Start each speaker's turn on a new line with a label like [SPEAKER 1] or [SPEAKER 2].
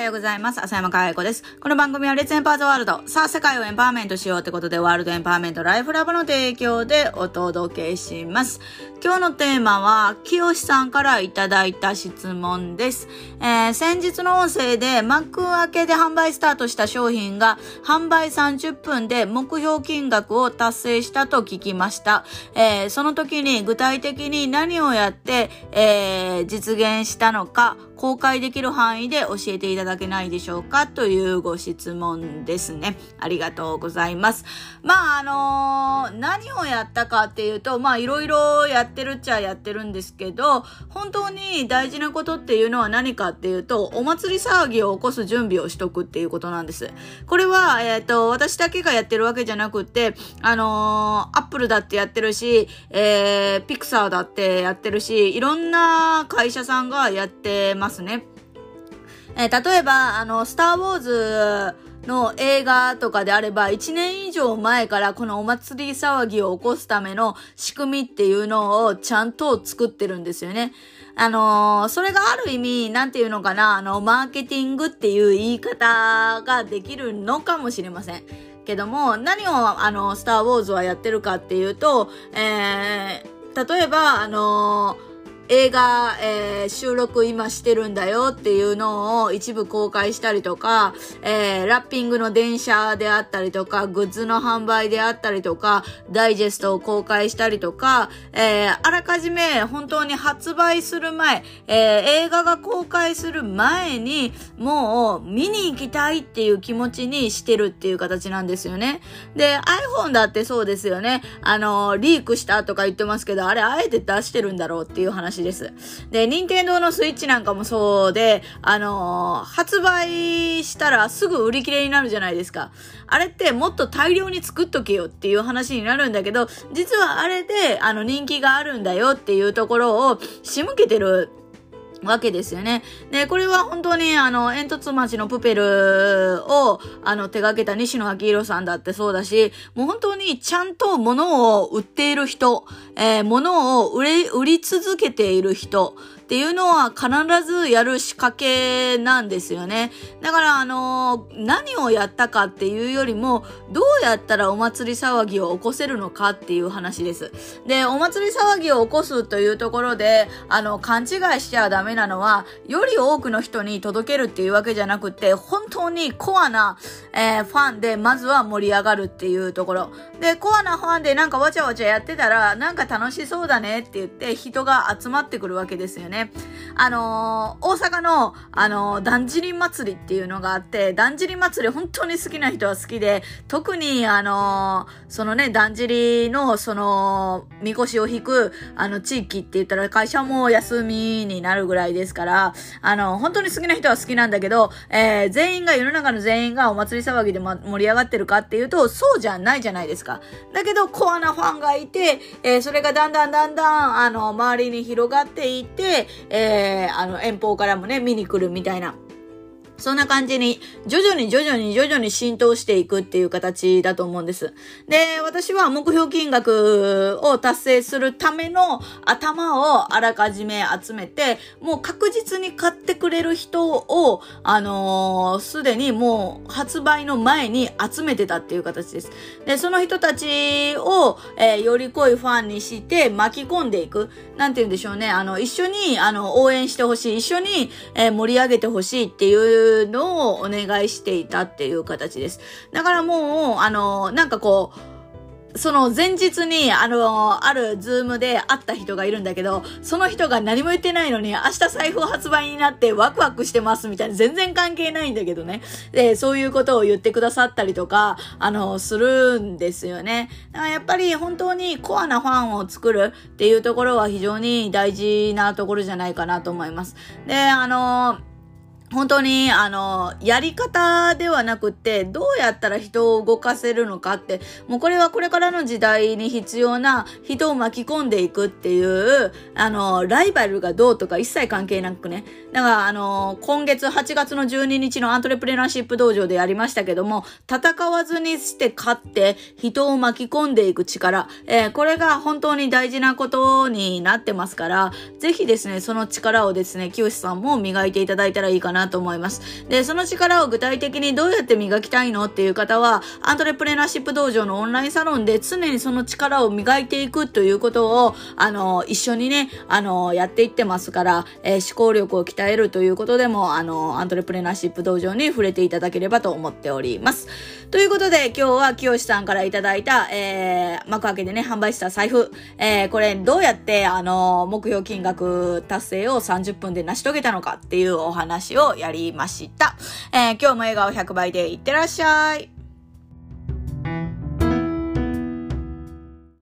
[SPEAKER 1] はようございます。浅山かや子です。この番組はレッツエンパーズワールド。さあ、世界をエンパワーメントしようってことで、ワールドエンパワーメントライフラブの提供でお届けします。今日のテーマは、清さんからいただいた質問です。えー、先日の音声で、幕開けで販売スタートした商品が、販売30分で目標金額を達成したと聞きました。えー、その時に具体的に何をやって、えー、実現したのか、公開できる範囲で教えていただだけないでしょうかというご質問ですね。ありがとうございます。まあ、あのー何をやったかっていうと、まあ、いろいろやってるっちゃやってるんですけど、本当に大事なことっていうのは何かっていうと、お祭り騒ぎを起こす準備をしとくっていうことなんです。これは、えっ、と、私だけがやってるわけじゃなくて、あのーアップルだってやってるし、えー、ピクサーだってやってるし、いろんな会社さんがやってますね。えー例えば、あの、スター・ウォーズの映画とかであれば、1年以上前からこのお祭り騒ぎを起こすための仕組みっていうのをちゃんと作ってるんですよね。あのーそれがある意味、なんていうのかな、あの、マーケティングっていう言い方ができるのかもしれません。けども、何を、あの、スター・ウォーズはやってるかっていうと、えー、例えば、あのー映画、えー収録今してるんだよっていうのを一部公開したりとか、えーラッピングの電車であったりとか、グッズの販売であったりとか、ダイジェストを公開したりとか、えーあらかじめ本当に発売する前、えー映画が公開する前に、もう見に行きたいっていう気持ちにしてるっていう形なんですよね。で、iPhone だってそうですよね。あの、リークしたとか言ってますけど、あれあえて出してるんだろうっていう話です。で、任天堂のスイッチなんかもそうで、あの、発売したらすぐ売り切れになるじゃないですか。あれってもっと大量に作っとけよっていう話になるんだけど、実はあれで、あの、人気があるんだよっていうところを仕向けてるわけですよね。で、これは本当にあの、煙突町のプペルをあの、手掛けた西野昭弘さんだってそうだし、もう本当にちゃんと物を売っている人、えー物を売れ、売り続けている人っていうのは必ずやる仕掛けなんですよね。だからあの何をやったかっていうよりも、どうやったらお祭り騒ぎを起こせるのかっていう話です。で、お祭り騒ぎを起こすというところで、あの、勘違いしちゃダメなのは、より多くの人に届けるっていうわけじゃなくて、本当にコアな、えーファンでまずは盛り上がるっていうところ。で、コアなファンでなんかわちゃわちゃやってたら、なんか楽しそうだねって言って人が集まってくるわけですよね。あのー大阪の、あのーだんじり祭りっていうのがあって、だんじり祭り本当に好きな人は好きで、特にあのそのね、だんじりの、その、みこしを引く、あの、地域って言ったら会社も休みになるぐらいですから、あの、本当に好きな人は好きなんだけど、えー全員が、世の中の全員がお祭り騒ぎでま盛り上がってるかっていうと、そうじゃないじゃないですか。だけど、コアなファンがいて、えーそれがだんだんだんだん、あの、周りに広がっていって、えーあの、遠方からもね、見に来るみたいな。そんな感じに、徐々に徐々に徐々に浸透していくっていう形だと思うんです。で、私は目標金額を達成するための頭をあらかじめ集めて、もう確実に買ってくれる人を、あのーすでにもう発売の前に集めてたっていう形です。で、その人たちを、えーより濃いファンにして巻き込んでいく。なんて言うんでしょうね。あの、一緒に、あの、応援してほしい。一緒に、えー盛り上げてほしいっていうのをお願いしていたっていう形です。だからもう、あの、なんかこう、その前日に、あの、あるズームで会った人がいるんだけど、その人が何も言ってないのに、明日財布発売になってワクワクしてますみたいな、全然関係ないんだけどね。で、そういうことを言ってくださったりとか、あの、するんですよね。だからやっぱり本当にコアなファンを作るっていうところは非常に大事なところじゃないかなと思います。で、あの、本当に、あの、やり方ではなくて、どうやったら人を動かせるのかって、もうこれはこれからの時代に必要な人を巻き込んでいくっていう、あの、ライバルがどうとか一切関係なくね。だから、あの、今月8月の12日のアントレプレナーシップ道場でやりましたけども、戦わずにして勝って人を巻き込んでいく力、えーこれが本当に大事なことになってますから、ぜひですね、その力をですね、清さんも磨いていただいたらいいかななと思います。で、その力を具体的にどうやって磨きたいのっていう方は、アントレプレナーシップ道場のオンラインサロンで常にその力を磨いていくということを、あの、一緒にね、あの、やっていってますから、えー、思考力を鍛えるということでも、あの、アントレプレナーシップ道場に触れていただければと思っております。ということで、今日は清さんからいただいた、えー、幕開けでね、販売した財布、えー、これどうやって、あの、目標金額達成を30分で成し遂げたのかっていうお話をやりました。えー、今日も笑顔100倍でいってらっしゃい。